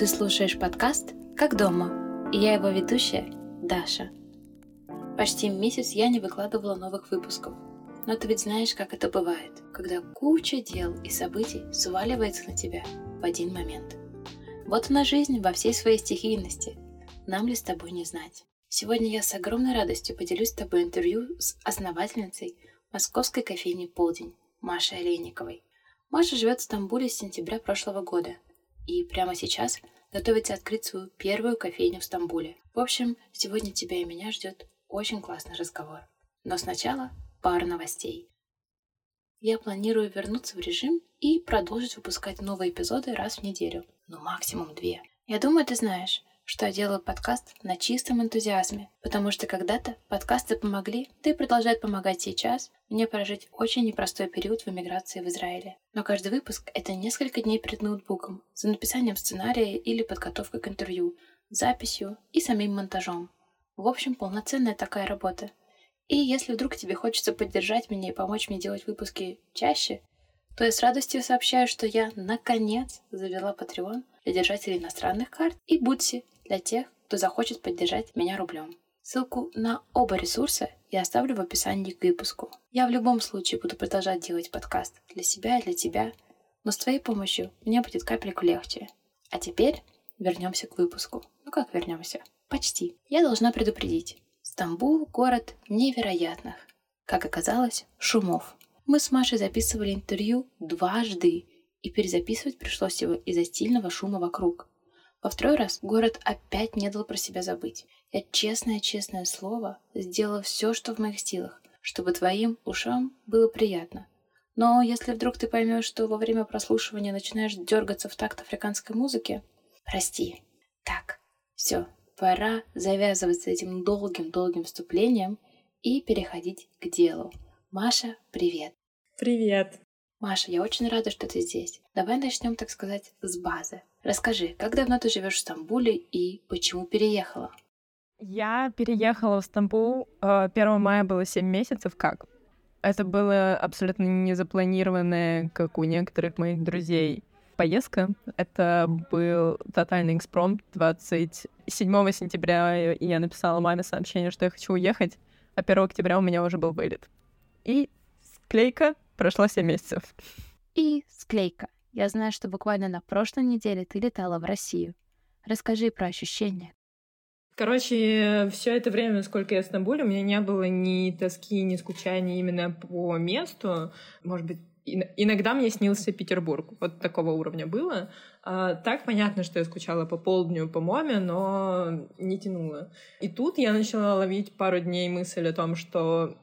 Ты слушаешь подкаст «Как дома» и я его ведущая Даша. Почти месяц я не выкладывала новых выпусков. Но ты ведь знаешь, как это бывает, когда куча дел и событий сваливается на тебя в один момент. Вот она жизнь во всей своей стихийности. Нам ли с тобой не знать? Сегодня я с огромной радостью поделюсь с тобой интервью с основательницей московской кофейни «Полдень» Машей Олейниковой. Маша живет в Стамбуле с сентября прошлого года и прямо сейчас готовится открыть свою первую кофейню в Стамбуле. В общем, сегодня тебя и меня ждет очень классный разговор. Но сначала пара новостей. Я планирую вернуться в режим и продолжить выпускать новые эпизоды раз в неделю, ну максимум две. Я думаю, ты знаешь, что я делаю подкаст на чистом энтузиазме, потому что когда-то подкасты помогли, да и продолжают помогать сейчас, мне прожить очень непростой период в эмиграции в Израиле. Но каждый выпуск — это несколько дней перед ноутбуком, за написанием сценария или подготовкой к интервью, записью и самим монтажом. В общем, полноценная такая работа. И если вдруг тебе хочется поддержать меня и помочь мне делать выпуски чаще, то я с радостью сообщаю, что я, наконец, завела Patreon для держателей иностранных карт и Бутси для тех, кто захочет поддержать меня рублем. Ссылку на оба ресурса я оставлю в описании к выпуску. Я в любом случае буду продолжать делать подкаст для себя и для тебя, но с твоей помощью мне будет капельку легче. А теперь вернемся к выпуску. Ну как вернемся? Почти. Я должна предупредить. Стамбул – город невероятных, как оказалось, шумов. Мы с Машей записывали интервью дважды, и перезаписывать пришлось его из-за стильного шума вокруг. Во второй раз город опять не дал про себя забыть. Я, честное-честное слово, сделала все, что в моих силах, чтобы твоим ушам было приятно. Но если вдруг ты поймешь, что во время прослушивания начинаешь дергаться в такт африканской музыки, прости. Так, все, пора завязывать с этим долгим-долгим вступлением и переходить к делу. Маша, привет. Привет. Маша, я очень рада, что ты здесь. Давай начнем, так сказать, с базы. Расскажи, как давно ты живешь в Стамбуле и почему переехала? Я переехала в Стамбул 1 э, мая было 7 месяцев как. Это было абсолютно незапланированное, как у некоторых моих друзей, поездка. Это был тотальный экспромт. 27 сентября я написала маме сообщение, что я хочу уехать, а 1 октября у меня уже был вылет. И склейка Прошло 7 месяцев. И склейка. Я знаю, что буквально на прошлой неделе ты летала в Россию. Расскажи про ощущения. Короче, все это время, сколько я в Стамбуле, у меня не было ни тоски, ни скучания именно по месту. Может быть, иногда мне снился Петербург. Вот такого уровня было. А, так понятно, что я скучала по полдню по Моме, но не тянула. И тут я начала ловить пару дней мысль о том, что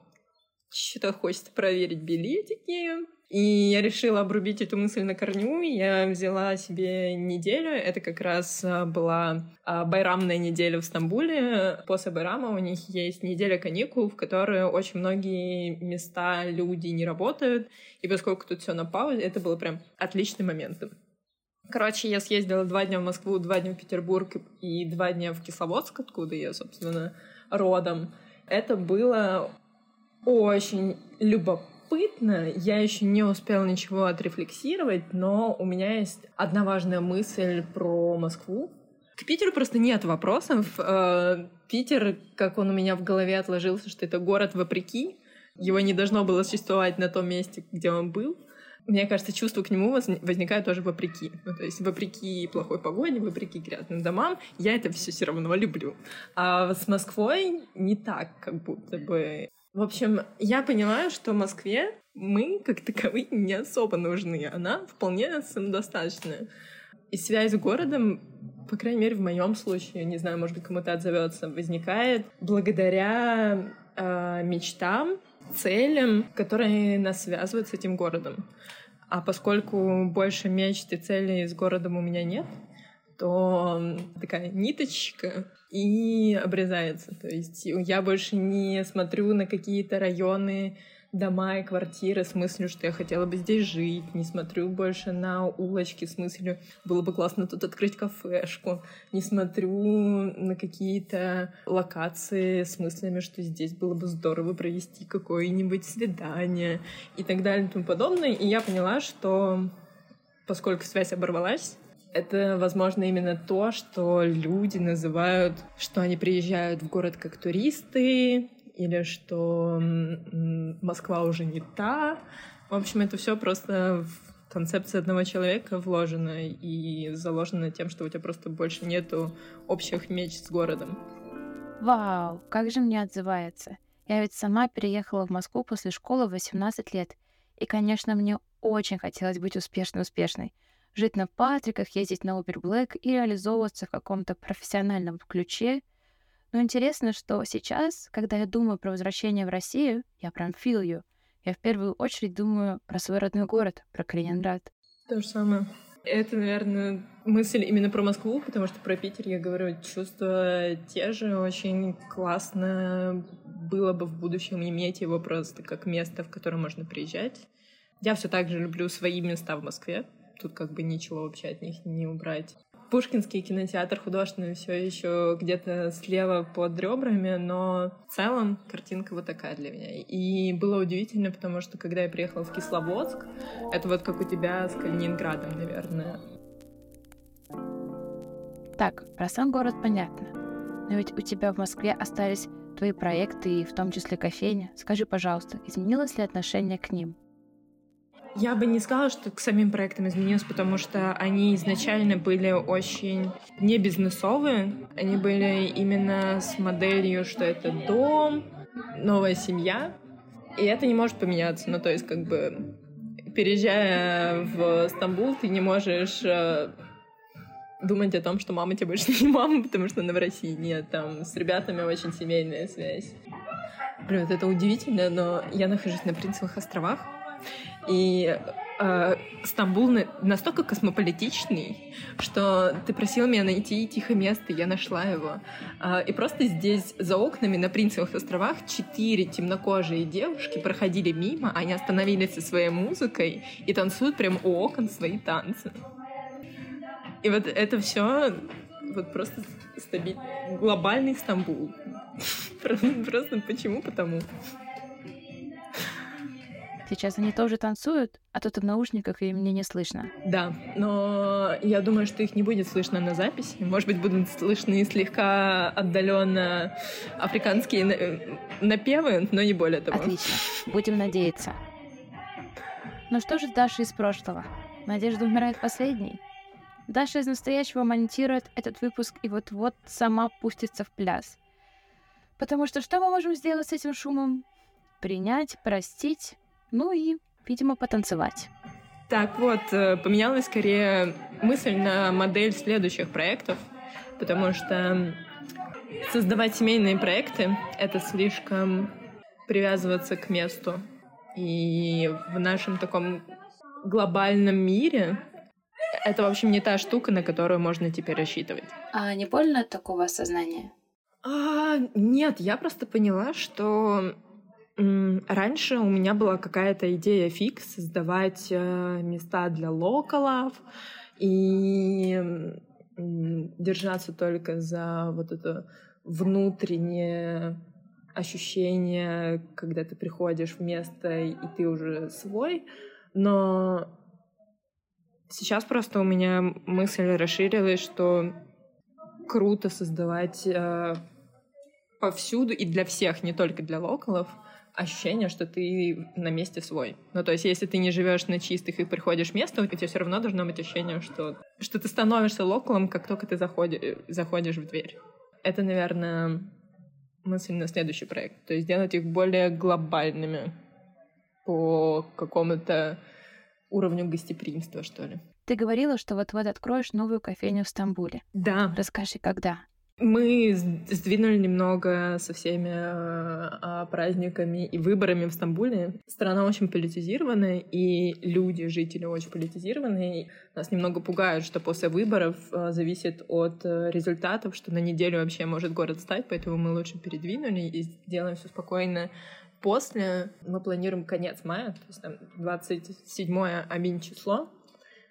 что-то хочется проверить билетики. И я решила обрубить эту мысль на корню. Я взяла себе неделю. Это как раз а, была а, байрамная неделя в Стамбуле. После байрама у них есть неделя каникул, в которой очень многие места, люди не работают. И поскольку тут все на паузе, это было прям отличный момент. Короче, я съездила два дня в Москву, два дня в Петербург и два дня в Кисловодск, откуда я, собственно, родом. Это было очень любопытно. Я еще не успела ничего отрефлексировать, но у меня есть одна важная мысль про Москву. К Питеру просто нет вопросов. Э, Питер, как он у меня в голове отложился, что это город вопреки. Его не должно было существовать на том месте, где он был. Мне кажется, чувство к нему возникает тоже вопреки. Ну, то есть вопреки плохой погоде, вопреки грязным домам, я это все все равно люблю. А с Москвой не так, как будто бы. В общем, я понимаю, что в Москве мы, как таковые, не особо нужны. Она вполне самодостаточная. И связь с городом, по крайней мере, в моем случае, не знаю, может быть, кому-то отзовется, возникает благодаря э, мечтам, целям, которые нас связывают с этим городом. А поскольку больше мечт и целей с городом у меня нет, то такая ниточка и обрезается. То есть я больше не смотрю на какие-то районы, дома и квартиры с мыслью, что я хотела бы здесь жить, не смотрю больше на улочки с мыслью, было бы классно тут открыть кафешку, не смотрю на какие-то локации с мыслями, что здесь было бы здорово провести какое-нибудь свидание и так далее и тому подобное. И я поняла, что поскольку связь оборвалась, Это, возможно, именно то, что люди называют, что они приезжают в город как туристы, или что Москва уже не та. В общем, это все просто в концепции одного человека вложено и заложено тем, что у тебя просто больше нету общих меч с городом. Вау, как же мне отзывается. Я ведь сама переехала в Москву после школы в 18 лет. И, конечно, мне очень хотелось быть успешной-успешной. Жить на Патриках, ездить на Uber Black и реализовываться в каком-то профессиональном ключе — но интересно, что сейчас, когда я думаю про возвращение в Россию, я прям you. Я в первую очередь думаю про свой родной город, про Калининград. То же самое. Это, наверное, мысль именно про Москву, потому что про Питер я говорю, чувства те же. Очень классно было бы в будущем иметь его просто как место, в которое можно приезжать. Я все так же люблю свои места в Москве. Тут как бы ничего вообще от них не убрать. Пушкинский кинотеатр художественный все еще где-то слева под ребрами, но в целом картинка вот такая для меня. И было удивительно, потому что когда я приехала в Кисловодск, это вот как у тебя с Калининградом, наверное. Так, про сам город понятно. Но ведь у тебя в Москве остались твои проекты и в том числе кофейня. Скажи, пожалуйста, изменилось ли отношение к ним? Я бы не сказала, что к самим проектам изменилось, потому что они изначально были очень не бизнесовые. Они были именно с моделью, что это дом, новая семья. И это не может поменяться. Ну, то есть, как бы, переезжая в Стамбул, ты не можешь э, думать о том, что мама тебе больше не мама, потому что она в России. Нет, там с ребятами очень семейная связь. Блин, это удивительно, но я нахожусь на Принцевых островах, и э, Стамбул настолько космополитичный, что ты просил меня найти тихое место, я нашла его. Э, и просто здесь за окнами на Принцевых островах четыре темнокожие девушки проходили мимо, они остановились со своей музыкой и танцуют прямо у окон свои танцы. И вот это все вот просто стабиль... глобальный Стамбул. Просто почему? Потому. Сейчас они тоже танцуют, а тут в наушниках, и мне не слышно. Да, но я думаю, что их не будет слышно на записи. Может быть, будут слышны слегка отдаленно африканские напевы, но не более того. Отлично. Будем надеяться. Ну что же Даша из прошлого? Надежда умирает последней. Даша из настоящего монтирует этот выпуск и вот-вот сама пустится в пляс. Потому что что мы можем сделать с этим шумом? Принять, простить ну и, видимо, потанцевать. Так вот, э, поменялась скорее мысль на модель следующих проектов, потому что создавать семейные проекты — это слишком привязываться к месту. И в нашем таком глобальном мире это, в общем, не та штука, на которую можно теперь рассчитывать. А не больно от такого осознания? А, нет, я просто поняла, что Раньше у меня была какая-то идея фикс создавать э, места для локалов и держаться только за вот это внутреннее ощущение, когда ты приходишь в место и ты уже свой. Но сейчас просто у меня мысль расширилась, что круто создавать э, повсюду и для всех, не только для локалов — ощущение, что ты на месте свой. Ну, то есть, если ты не живешь на чистых и приходишь в место, у тебя все равно должно быть ощущение, что, что ты становишься локалом, как только ты заходи, заходишь в дверь. Это, наверное, мысль на следующий проект. То есть, сделать их более глобальными по какому-то уровню гостеприимства, что ли. Ты говорила, что вот-вот откроешь новую кофейню в Стамбуле. Да. Расскажи, когда? Мы сдвинули немного со всеми э, праздниками и выборами в Стамбуле. Страна очень политизированная, и люди, жители очень политизированные. Нас немного пугают, что после выборов э, зависит от э, результатов, что на неделю вообще может город стать, поэтому мы лучше передвинули и сделаем все спокойно. После мы планируем конец мая, то есть там 27 аминь число.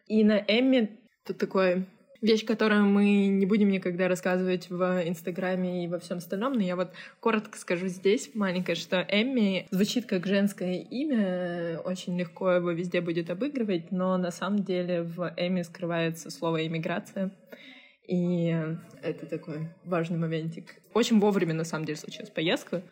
И на Эмми тут такой Вещь, которую мы не будем никогда рассказывать в Инстаграме и во всем остальном, но я вот коротко скажу здесь, маленькое, что Эмми звучит как женское имя, очень легко его везде будет обыгрывать, но на самом деле в Эмми скрывается слово «иммиграция». И это такой важный моментик. Очень вовремя, на самом деле, случилась поездка.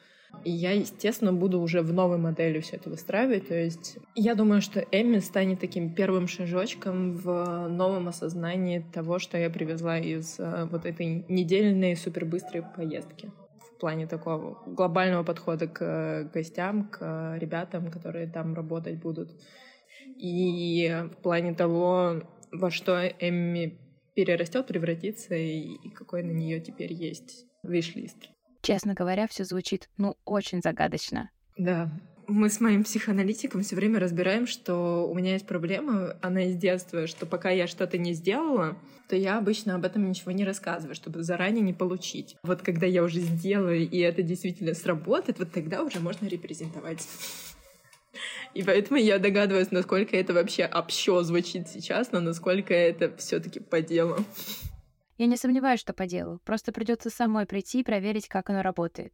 И я, естественно, буду уже в новой модели все это выстраивать. То есть я думаю, что Эмми станет таким первым шажочком в новом осознании того, что я привезла из э, вот этой недельной супербыстрой поездки. В плане такого глобального подхода к гостям, к ребятам, которые там работать будут. И в плане того, во что Эмми перерастет, превратится, и какой на нее теперь есть виш-лист. Честно говоря, все звучит, ну, очень загадочно. Да. Мы с моим психоаналитиком все время разбираем, что у меня есть проблема, она из детства, что пока я что-то не сделала, то я обычно об этом ничего не рассказываю, чтобы заранее не получить. Вот когда я уже сделаю, и это действительно сработает, вот тогда уже можно репрезентовать. И поэтому я догадываюсь, насколько это вообще общо звучит сейчас, но насколько это все таки по делу. Я не сомневаюсь, что по делу. Просто придется самой прийти и проверить, как оно работает.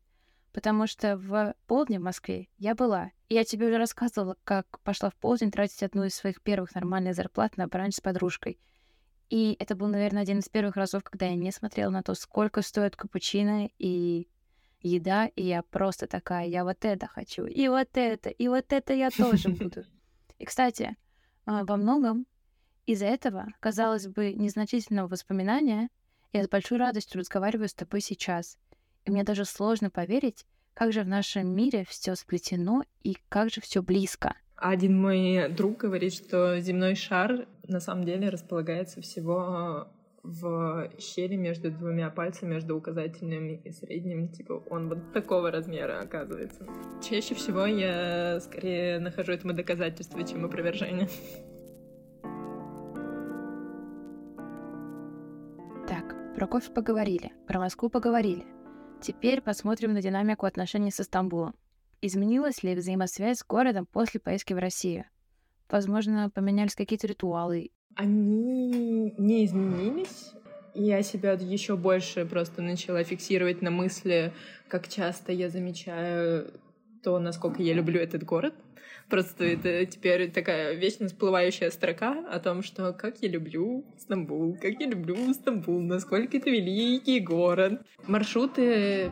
Потому что в полдень в Москве я была. И я тебе уже рассказывала, как пошла в полдень тратить одну из своих первых нормальных зарплат на бранч с подружкой. И это был, наверное, один из первых разов, когда я не смотрела на то, сколько стоит капучино и еда, и я просто такая, я вот это хочу, и вот это, и вот это я тоже буду. И, кстати, а, во многом из-за этого, казалось бы, незначительного воспоминания, я с большой радостью разговариваю с тобой сейчас. И мне даже сложно поверить, как же в нашем мире все сплетено и как же все близко. Один мой друг говорит, что земной шар на самом деле располагается всего в щели между двумя пальцами, между указательным и средним, типа он вот такого размера оказывается. Чаще всего я скорее нахожу этому доказательство, чем опровержение. Про кофе поговорили, про Москву поговорили. Теперь посмотрим на динамику отношений со Стамбулом. Изменилась ли взаимосвязь с городом после поездки в Россию? Возможно, поменялись какие-то ритуалы? Они не изменились. Я себя еще больше просто начала фиксировать на мысли, как часто я замечаю то, насколько я люблю этот город. Просто это теперь такая вечно всплывающая строка о том, что как я люблю Стамбул, как я люблю Стамбул, насколько это великий город. Маршруты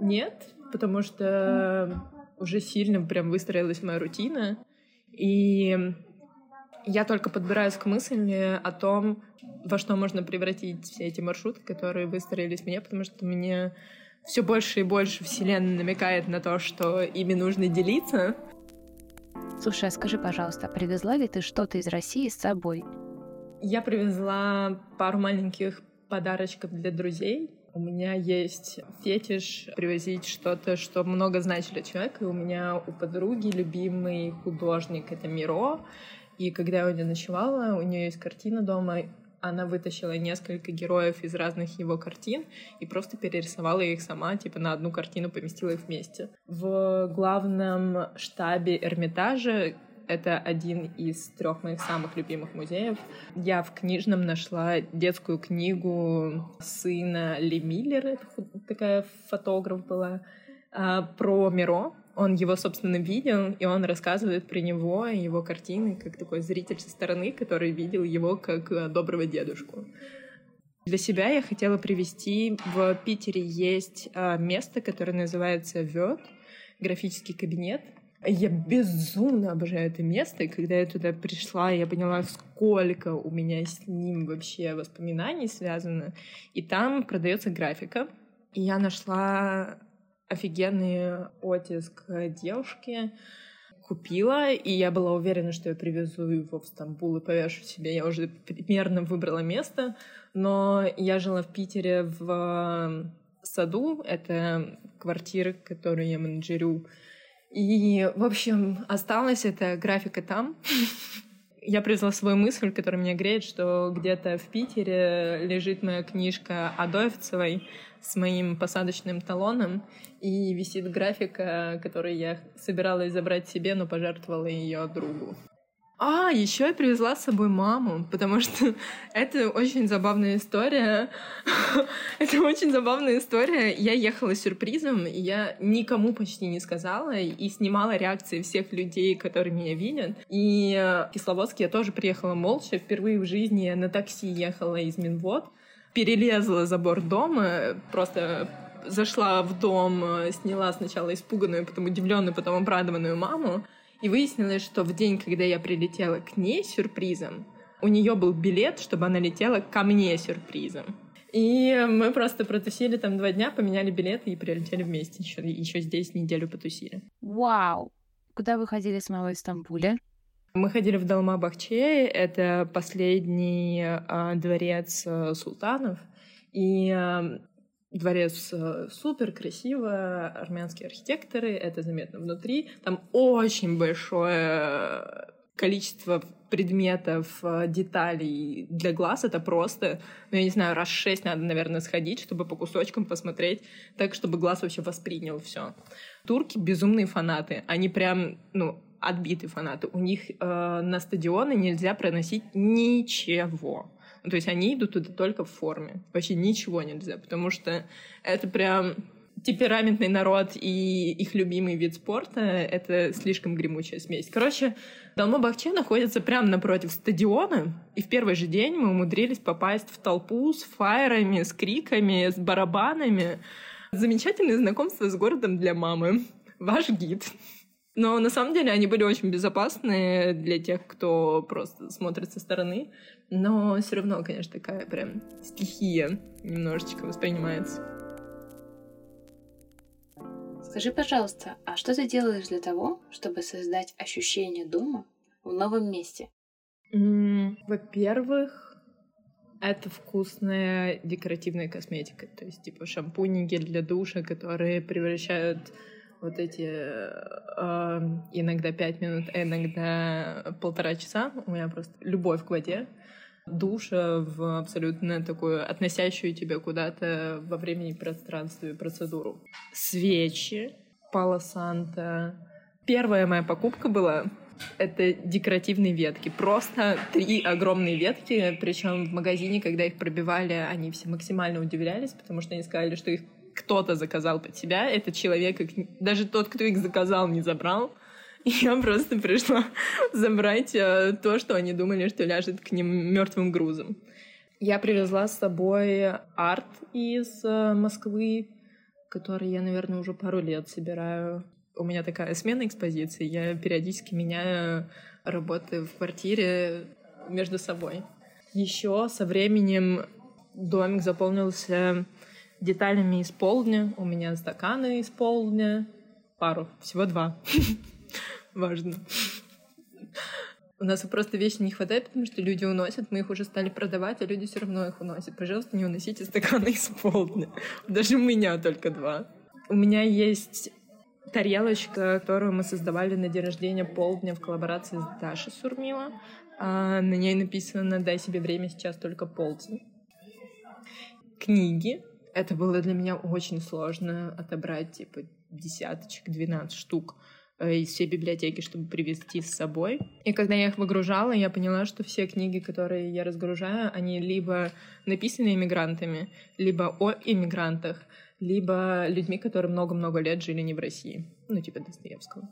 нет, потому что уже сильно прям выстроилась моя рутина. И я только подбираюсь к мысли о том, во что можно превратить все эти маршруты, которые выстроились мне, потому что мне все больше и больше Вселенная намекает на то, что ими нужно делиться. Слушай, а скажи, пожалуйста, привезла ли ты что-то из России с собой? Я привезла пару маленьких подарочков для друзей. У меня есть фетиш привозить что-то, что много значит для человека. И у меня у подруги любимый художник — это Миро. И когда я у нее ночевала, у нее есть картина дома, она вытащила несколько героев из разных его картин и просто перерисовала их сама, типа на одну картину поместила их вместе. В главном штабе Эрмитажа это один из трех моих самых любимых музеев. Я в книжном нашла детскую книгу сына Ли Миллер, это такая фотограф была, про Миро, он его, собственно, видел, и он рассказывает про него и его картины, как такой зритель со стороны, который видел его как э, доброго дедушку. Для себя я хотела привести в Питере есть э, место, которое называется Вёд, графический кабинет. Я безумно обожаю это место, и когда я туда пришла, я поняла, сколько у меня с ним вообще воспоминаний связано. И там продается графика. И я нашла офигенный оттиск девушки. Купила, и я была уверена, что я привезу его в Стамбул и повешу себе. Я уже примерно выбрала место, но я жила в Питере в саду. Это квартира, которую я менеджерю. И, в общем, осталась эта графика там. Я привезла свою мысль, которая меня греет, что где-то в Питере лежит моя книжка Адоевцевой с моим посадочным талоном, и висит графика, которую я собиралась забрать себе, но пожертвовала ее другу. А, еще я привезла с собой маму, потому что это очень забавная история. это очень забавная история. Я ехала с сюрпризом, и я никому почти не сказала, и снимала реакции всех людей, которые меня видят. И в Кисловодске я тоже приехала молча. Впервые в жизни я на такси ехала из Минвод, перелезла забор дома, просто зашла в дом, сняла сначала испуганную, потом удивленную, потом обрадованную маму, и выяснилось, что в день, когда я прилетела к ней сюрпризом, у нее был билет, чтобы она летела ко мне сюрпризом. И мы просто протусили там два дня, поменяли билеты и прилетели вместе. Еще, еще здесь неделю потусили. Вау! Куда вы ходили с мамой в Стамбуле? Мы ходили в Далма-Бахче, это последний э, дворец э, султанов. И э, Дворец э, супер красиво, армянские архитекторы, это заметно внутри. Там очень большое количество предметов, э, деталей для глаз. Это просто, ну, я не знаю, раз шесть надо, наверное, сходить, чтобы по кусочкам посмотреть, так, чтобы глаз вообще воспринял все. Турки безумные фанаты. Они прям, ну, отбитые фанаты. У них э, на стадионы нельзя проносить ничего. То есть они идут туда только в форме. Вообще ничего нельзя, потому что это прям темпераментный народ и их любимый вид спорта — это слишком гремучая смесь. Короче, Далма-Бахче находится прямо напротив стадиона, и в первый же день мы умудрились попасть в толпу с фаерами, с криками, с барабанами. Замечательное знакомство с городом для мамы. Ваш гид. Но на самом деле они были очень безопасны для тех, кто просто смотрит со стороны. Но все равно, конечно, такая прям стихия немножечко воспринимается. Скажи, пожалуйста, а что ты делаешь для того, чтобы создать ощущение дома в новом месте? Во-первых, это вкусная декоративная косметика. То есть, типа, шампуни, гель для душа, которые превращают вот эти э, иногда пять минут, а иногда полтора часа. У меня просто любовь к воде. Душа в абсолютно такую относящую тебя куда-то во времени и пространстве процедуру. Свечи, Пало Санта. Первая моя покупка была это декоративные ветки. Просто три огромные ветки. Причем в магазине, когда их пробивали, они все максимально удивлялись, потому что они сказали, что их кто-то заказал под себя, этот человек, даже тот, кто их заказал, не забрал. И я просто пришла забрать э, то, что они думали, что ляжет к ним мертвым грузом. Я привезла с собой арт из э, Москвы, который я, наверное, уже пару лет собираю. У меня такая смена экспозиции. Я периодически меняю работы в квартире между собой. Еще со временем домик заполнился деталями из полдня. У меня стаканы из полдня. Пару. Всего два. Важно. У нас просто вещи не хватает, потому что люди уносят, мы их уже стали продавать, а люди все равно их уносят. Пожалуйста, не уносите стаканы из полдня. Даже у меня только два. У меня есть тарелочка, которую мы создавали на день рождения полдня в коллаборации с Дашей Сурмила. А на ней написано «Дай себе время, сейчас только полдень». Книги, это было для меня очень сложно отобрать, типа, десяточек, 12 штук э, из всей библиотеки, чтобы привезти с собой. И когда я их выгружала, я поняла, что все книги, которые я разгружаю, они либо написаны иммигрантами, либо о иммигрантах, либо людьми, которые много-много лет жили не в России. Ну, типа Достоевского.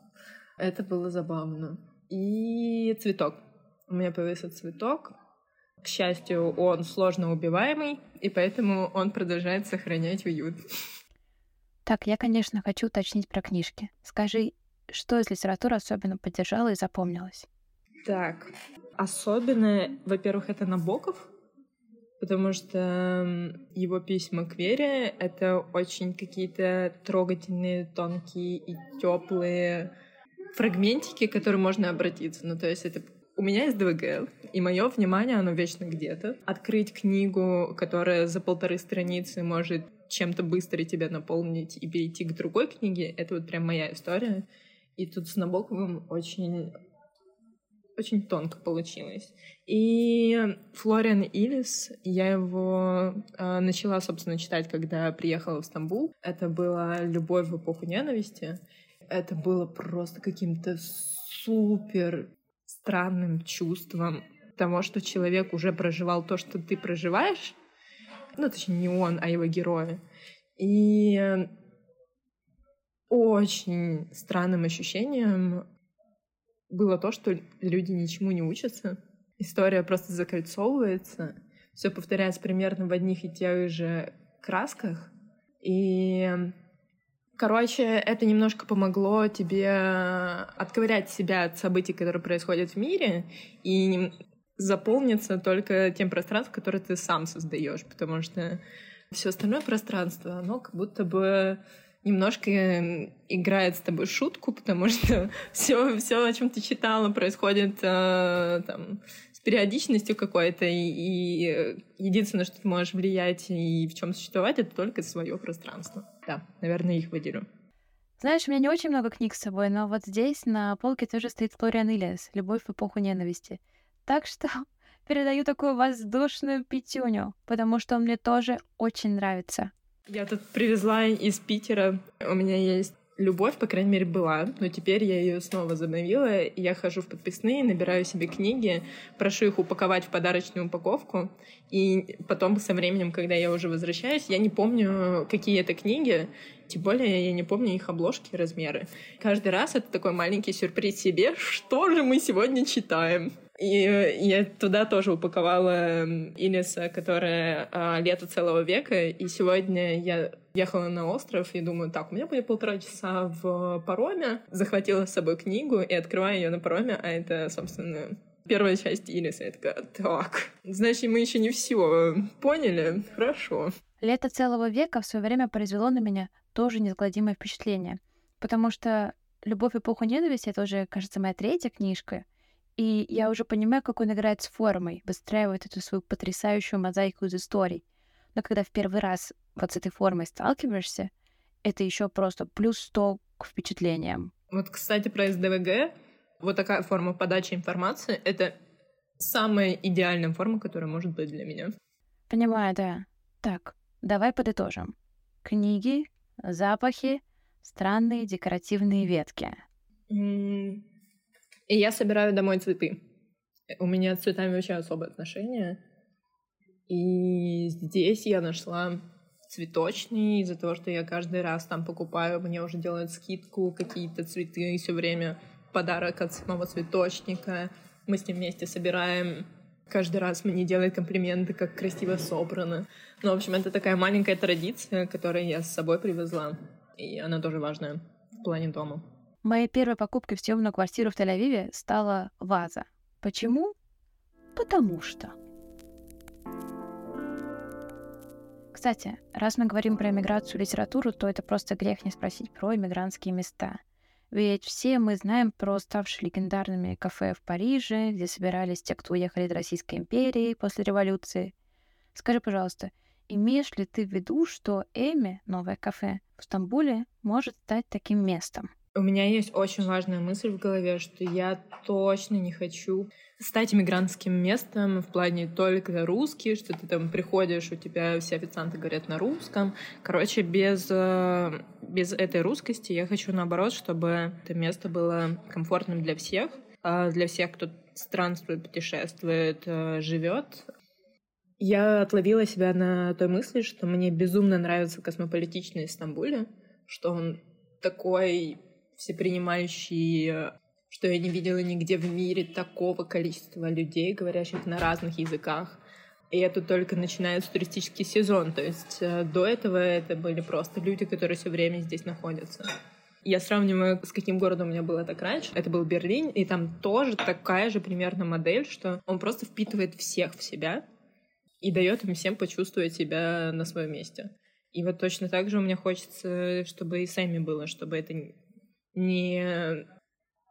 Это было забавно. И цветок. У меня появился цветок, к счастью, он сложно убиваемый, и поэтому он продолжает сохранять уют. Так, я, конечно, хочу уточнить про книжки. Скажи, что из литературы особенно поддержала и запомнилось? Так, особенно, во-первых, это Набоков, потому что его письма к Вере — это очень какие-то трогательные, тонкие и теплые фрагментики, к которым можно обратиться. Ну, то есть это у меня есть ДВГ, и мое внимание, оно вечно где-то. Открыть книгу, которая за полторы страницы может чем-то быстро тебя наполнить и перейти к другой книге, это вот прям моя история. И тут с Набоковым очень очень тонко получилось. И Флориан Илис, я его э, начала, собственно, читать, когда приехала в Стамбул. Это была «Любовь в эпоху ненависти». Это было просто каким-то супер странным чувством того, что человек уже проживал то, что ты проживаешь. Ну, точнее, не он, а его герои. И очень странным ощущением было то, что люди ничему не учатся. История просто закольцовывается. Все повторяется примерно в одних и тех же красках. И, короче, это немножко помогло тебе отковырять себя от событий, которые происходят в мире, и заполниться только тем пространством, которое ты сам создаешь, потому что все остальное пространство, оно как будто бы немножко играет с тобой шутку, потому что все, все о чем ты читала, происходит э, там, с периодичностью какой-то, и, и единственное, что ты можешь влиять и в чем существовать, это только свое пространство. Да, наверное, их выделю. Знаешь, у меня не очень много книг с собой, но вот здесь на полке тоже стоит Флориан Ильяс «Любовь в эпоху ненависти». Так что передаю такую воздушную пятюню, потому что он мне тоже очень нравится. Я тут привезла из Питера. У меня есть любовь, по крайней мере, была, но теперь я ее снова возобновила. Я хожу в подписные, набираю себе книги, прошу их упаковать в подарочную упаковку, и потом со временем, когда я уже возвращаюсь, я не помню, какие это книги, тем более я не помню их обложки размеры. Каждый раз это такой маленький сюрприз себе, что же мы сегодня читаем. И э, я туда тоже упаковала Илиса, которая а, «Лето целого века», и сегодня я ехала на остров и думаю, так, у меня будет полтора часа в пароме, захватила с собой книгу и открываю ее на пароме, а это, собственно, первая часть Илиса. Я такая, так, значит, мы еще не все поняли, хорошо. «Лето целого века» в свое время произвело на меня тоже неизгладимое впечатление, потому что «Любовь эпоху ненависти» — это уже, кажется, моя третья книжка, и я уже понимаю, как он играет с формой, выстраивает эту свою потрясающую мозаику из историй. Но когда в первый раз вот с этой формой сталкиваешься, это еще просто плюс 100 к впечатлениям. Вот, кстати, про СДВГ. Вот такая форма подачи информации — это самая идеальная форма, которая может быть для меня. Понимаю, да. Так, давай подытожим. Книги, запахи, странные декоративные ветки. И я собираю домой цветы. У меня с цветами вообще особое отношение. И здесь я нашла цветочный, из-за того, что я каждый раз там покупаю, мне уже делают скидку, какие-то цветы, все время подарок от самого цветочника. Мы с ним вместе собираем. Каждый раз мне делают комплименты, как красиво собрано. Ну, в общем, это такая маленькая традиция, которую я с собой привезла. И она тоже важная в плане дома. Моей первой покупкой в съемную квартиру в Тель-Авиве стала ваза. Почему? Потому что. Кстати, раз мы говорим про иммиграцию и литературу, то это просто грех не спросить про иммигрантские места. Ведь все мы знаем про ставшие легендарными кафе в Париже, где собирались те, кто уехали из Российской империи после революции. Скажи, пожалуйста, имеешь ли ты в виду, что Эми, новое кафе в Стамбуле, может стать таким местом? У меня есть очень важная мысль в голове, что я точно не хочу стать иммигрантским местом в плане только русский, что ты там приходишь, у тебя все официанты говорят на русском. Короче, без, э, без этой русскости я хочу наоборот, чтобы это место было комфортным для всех, а для всех, кто странствует, путешествует, э, живет. Я отловила себя на той мысли, что мне безумно нравится космополитичный Стамбуле, что он такой всепринимающий, что я не видела нигде в мире такого количества людей, говорящих на разных языках. И это только начинается туристический сезон. То есть э, до этого это были просто люди, которые все время здесь находятся. Я сравниваю, с каким городом у меня было так раньше. Это был Берлин, и там тоже такая же примерно модель, что он просто впитывает всех в себя и дает им всем почувствовать себя на своем месте. И вот точно так же меня хочется, чтобы и сами было, чтобы это не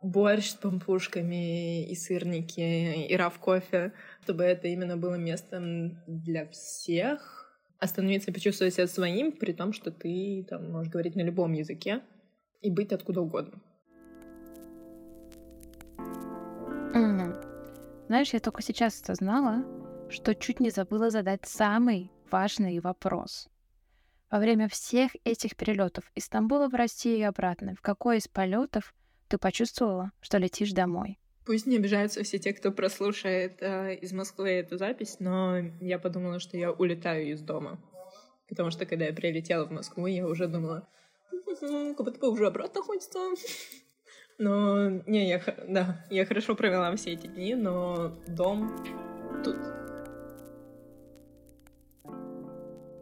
борщ с пампушками и сырники, и раф кофе, чтобы это именно было местом для всех. Остановиться и почувствовать себя своим, при том, что ты там можешь говорить на любом языке и быть откуда угодно. Знаешь, я только сейчас осознала, что чуть не забыла задать самый важный вопрос. Во время всех этих перелетов из Стамбула в Россию и обратно, в какой из полетов ты почувствовала, что летишь домой? Пусть не обижаются все те, кто прослушает э, из Москвы эту запись, но я подумала, что я улетаю из дома. Потому что когда я прилетела в Москву, я уже думала, как будто бы уже обратно хочется. Но не, я, да, я хорошо провела все эти дни, но дом тут.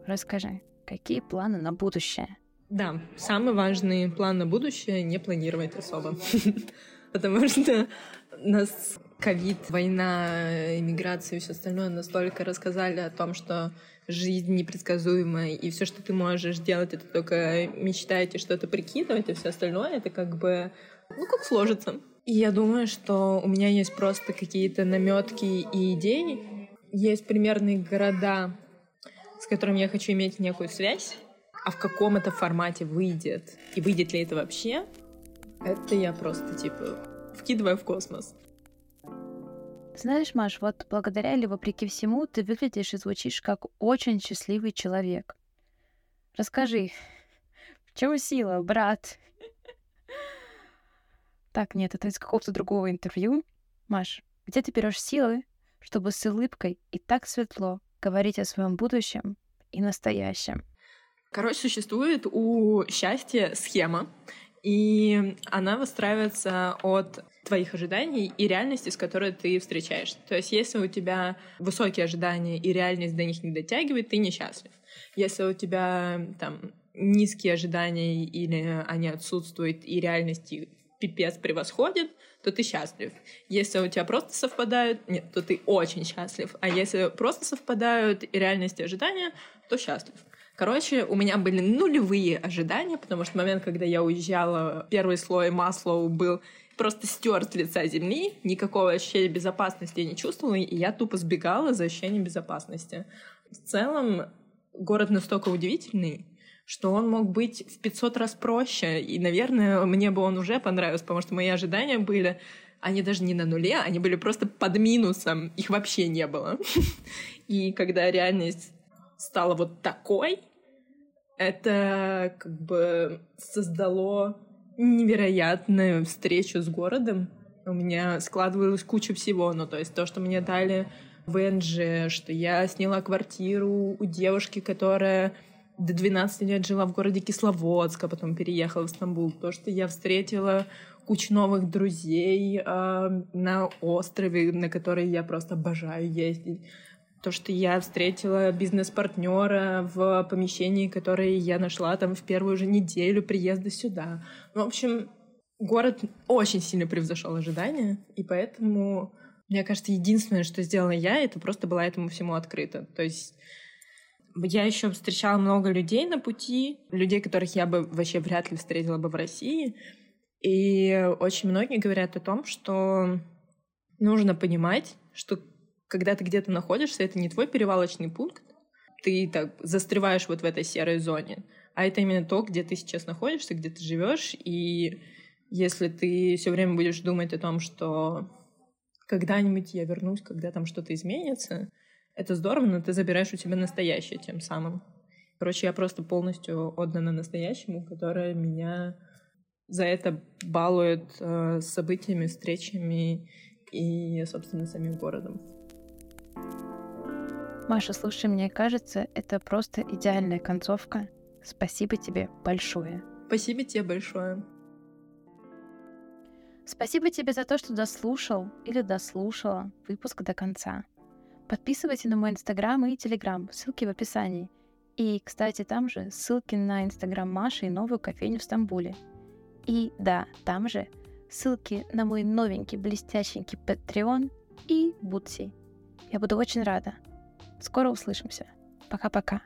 Расскажи, какие планы на будущее? Да, самый важный план на будущее — не планировать особо. Потому что нас ковид, война, иммиграция и все остальное настолько рассказали о том, что жизнь непредсказуемая, и все, что ты можешь делать, это только мечтать и что-то прикидывать, и все остальное это как бы, ну, как сложится. И я думаю, что у меня есть просто какие-то наметки и идеи. Есть примерные города, с которыми я хочу иметь некую связь, а в каком это формате выйдет, и выйдет ли это вообще, это я просто, типа, вкидываю в космос. Знаешь, Маш, вот благодаря или вопреки всему ты выглядишь и звучишь как очень счастливый человек. Расскажи, в чем сила, брат? Так, нет, это из какого-то другого интервью. Маш, где ты берешь силы, чтобы с улыбкой и так светло говорить о своем будущем и настоящем? Короче, существует у счастья схема, и она выстраивается от твоих ожиданий и реальности, с которой ты встречаешься. То есть если у тебя высокие ожидания и реальность до них не дотягивает, ты несчастлив. Если у тебя там низкие ожидания или они отсутствуют и реальности пипец превосходит, то ты счастлив. Если у тебя просто совпадают, нет, то ты очень счастлив. А если просто совпадают и реальности и ожидания, то счастлив. Короче, у меня были нулевые ожидания, потому что момент, когда я уезжала, первый слой Маслоу был просто стерт с лица земли, никакого ощущения безопасности я не чувствовала, и я тупо сбегала за ощущением безопасности. В целом, город настолько удивительный, что он мог быть в 500 раз проще, и, наверное, мне бы он уже понравился, потому что мои ожидания были они даже не на нуле, они были просто под минусом, их вообще не было. И когда реальность стала вот такой, это как бы создало невероятную встречу с городом. У меня складывалась куча всего, ну то есть то, что мне дали в Энджи, что я сняла квартиру у девушки, которая до 12 лет жила в городе Кисловодск, а потом переехала в Стамбул. То, что я встретила кучу новых друзей э, на острове, на который я просто обожаю ездить то, что я встретила бизнес-партнера в помещении, которое я нашла там в первую же неделю приезда сюда. Ну, в общем, город очень сильно превзошел ожидания, и поэтому, мне кажется, единственное, что сделала я, это просто была этому всему открыта. То есть я еще встречала много людей на пути, людей, которых я бы вообще вряд ли встретила бы в России. И очень многие говорят о том, что нужно понимать, что когда ты где-то находишься, это не твой перевалочный пункт, ты так застреваешь вот в этой серой зоне, а это именно то, где ты сейчас находишься, где ты живешь, и если ты все время будешь думать о том, что когда-нибудь я вернусь, когда там что-то изменится, это здорово, но ты забираешь у себя настоящее тем самым. Короче, я просто полностью отдана настоящему, которое меня за это балует э, событиями, встречами и, собственно, самим городом. Маша, слушай, мне кажется, это просто идеальная концовка. Спасибо тебе большое. Спасибо тебе большое. Спасибо тебе за то, что дослушал или дослушала выпуск до конца. Подписывайся на мой инстаграм и телеграм, ссылки в описании. И, кстати, там же ссылки на инстаграм Маши и новую кофейню в Стамбуле. И да, там же ссылки на мой новенький блестященький Patreon и Бутси. Я буду очень рада. Скоро услышимся. Пока-пока.